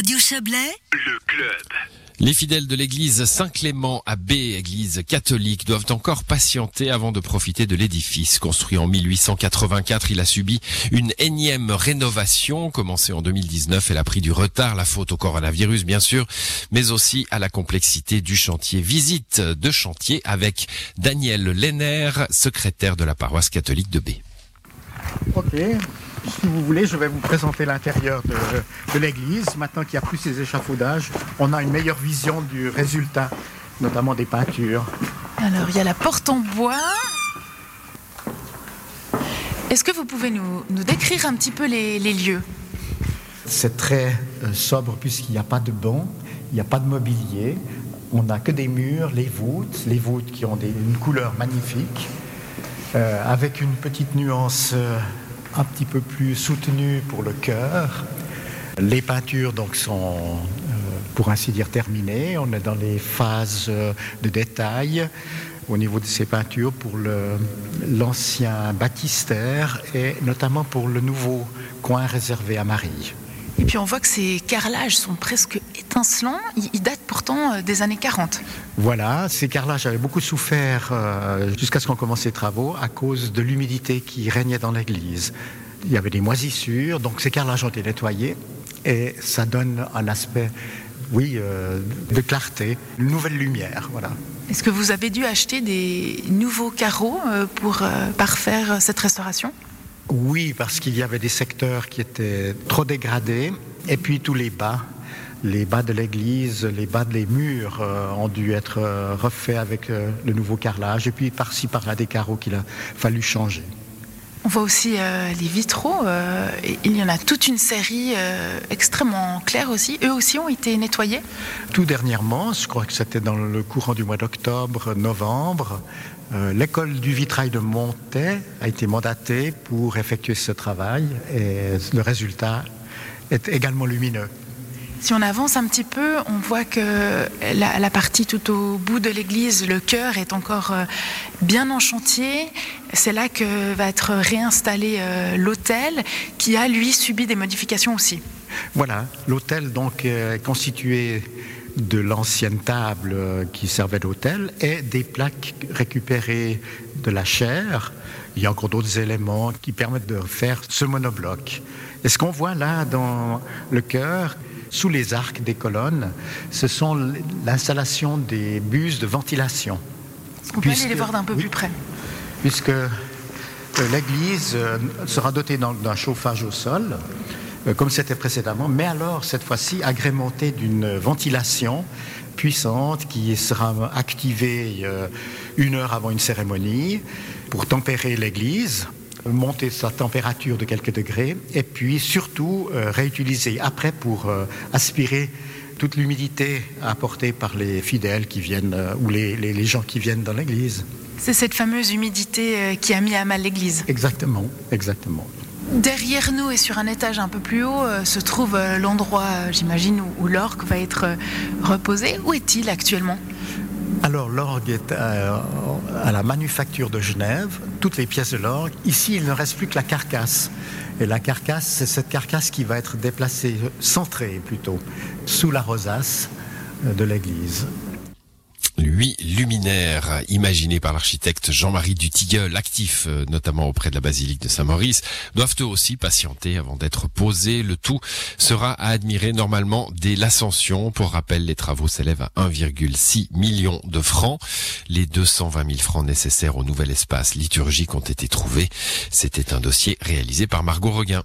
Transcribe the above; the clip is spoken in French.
Radio Chablais, le club. Les fidèles de l'église Saint-Clément à B, église catholique, doivent encore patienter avant de profiter de l'édifice. Construit en 1884, il a subi une énième rénovation commencée en 2019. Elle a pris du retard, la faute au coronavirus bien sûr, mais aussi à la complexité du chantier. Visite de chantier avec Daniel Lenner, secrétaire de la paroisse catholique de B. Ok, si vous voulez, je vais vous présenter l'intérieur de, de l'église. Maintenant qu'il n'y a plus ces échafaudages, on a une meilleure vision du résultat, notamment des peintures. Alors, il y a la porte en bois. Est-ce que vous pouvez nous, nous décrire un petit peu les, les lieux? C'est très euh, sobre puisqu'il n'y a pas de banc, il n'y a pas de mobilier. On n'a que des murs, les voûtes, les voûtes qui ont des- une couleur magnifique, euh, avec une petite nuance euh, un petit peu plus soutenue pour le cœur. Les peintures donc sont, euh, pour ainsi dire, terminées. On est dans les phases euh, de détail au niveau de ces peintures pour l'ancien baptistère et notamment pour le nouveau coin réservé à Marie. Et puis on voit que ces carrelages sont presque ils datent pourtant euh, des années 40. Voilà, ces carrelages avaient beaucoup souffert euh, jusqu'à ce qu'on commence les travaux à cause de l'humidité qui régnait dans l'église. Il y avait des moisissures, donc ces carrelages ont été nettoyés et ça donne un aspect, oui, euh, de clarté, une nouvelle lumière, voilà. Est-ce que vous avez dû acheter des nouveaux carreaux pour parfaire cette restauration? Oui, parce qu'il y avait des secteurs qui étaient trop dégradés, et puis tous les bas, les bas de l'église, les bas des murs euh, ont dû être euh, refaits avec euh, le nouveau carrelage, et puis par-ci par-là des carreaux qu'il a fallu changer. On voit aussi les vitraux. et il y en a toute une série extrêmement claire aussi. Eux aussi ont été nettoyés? Tout dernièrement, je crois que c'était dans le courant du mois d'octobre, novembre, l'école du vitrail de Montet a été mandatée pour effectuer ce travail, et le résultat est également lumineux. Si on avance un petit peu, on voit que la, partie tout au bout de l'église, le chœur, est encore euh, bien en chantier. C'est là que va être réinstallé euh, l'autel, qui a lui subi des modifications aussi. Voilà, l'hôtel donc est constitué de l'ancienne table euh, qui servait d'hôtel et des plaques récupérées de la chair. Il y a encore d'autres éléments qui permettent de faire ce monobloc. Et ce qu'on voit là dans le chœur, sous les arcs des colonnes, ce sont l'installation des buses de ventilation. On peut aller les voir d'un peu oui. plus près. puisque euh, l'église euh, sera dotée d'un chauffage au sol, euh, comme c'était précédemment, mais alors cette fois-ci agrémentée d'une ventilation puissante qui sera activée une heure avant une cérémonie pour tempérer l'église monter sa température de quelques degrés et puis surtout euh, réutiliser après pour euh, aspirer toute l'humidité apportée par les fidèles qui viennent euh, ou les- les- les gens qui viennent dans l'église. C'est cette fameuse humidité qui a mis à mal l'église. Exactement, exactement. Derrière nous et sur un étage un peu plus haut se trouve l'endroit, j'imagine, où, où l'orgue va être reposé. Où est-il actuellement? Alors l'orgue est euh, à la manufacture de Genève, toutes les pièces de l'orgue. Ici, il ne reste plus que la carcasse. Et la carcasse, c'est cette carcasse qui va être déplacée, centrée plutôt, sous la rosace euh, de l'église. Huit luminaires imaginés par l'architecte Jean-Marie Dutilleul, actif euh, notamment auprès de la basilique de Saint-Maurice, doivent eux aussi patienter avant d'être posés. Le tout sera à admirer normalement dès l'ascension. Pour rappel, les travaux s'élèvent à 1,6 million de francs. Les 220 000 francs nécessaires au nouvel espace liturgique ont été trouvés. C'était un dossier réalisé par Margot Reguin.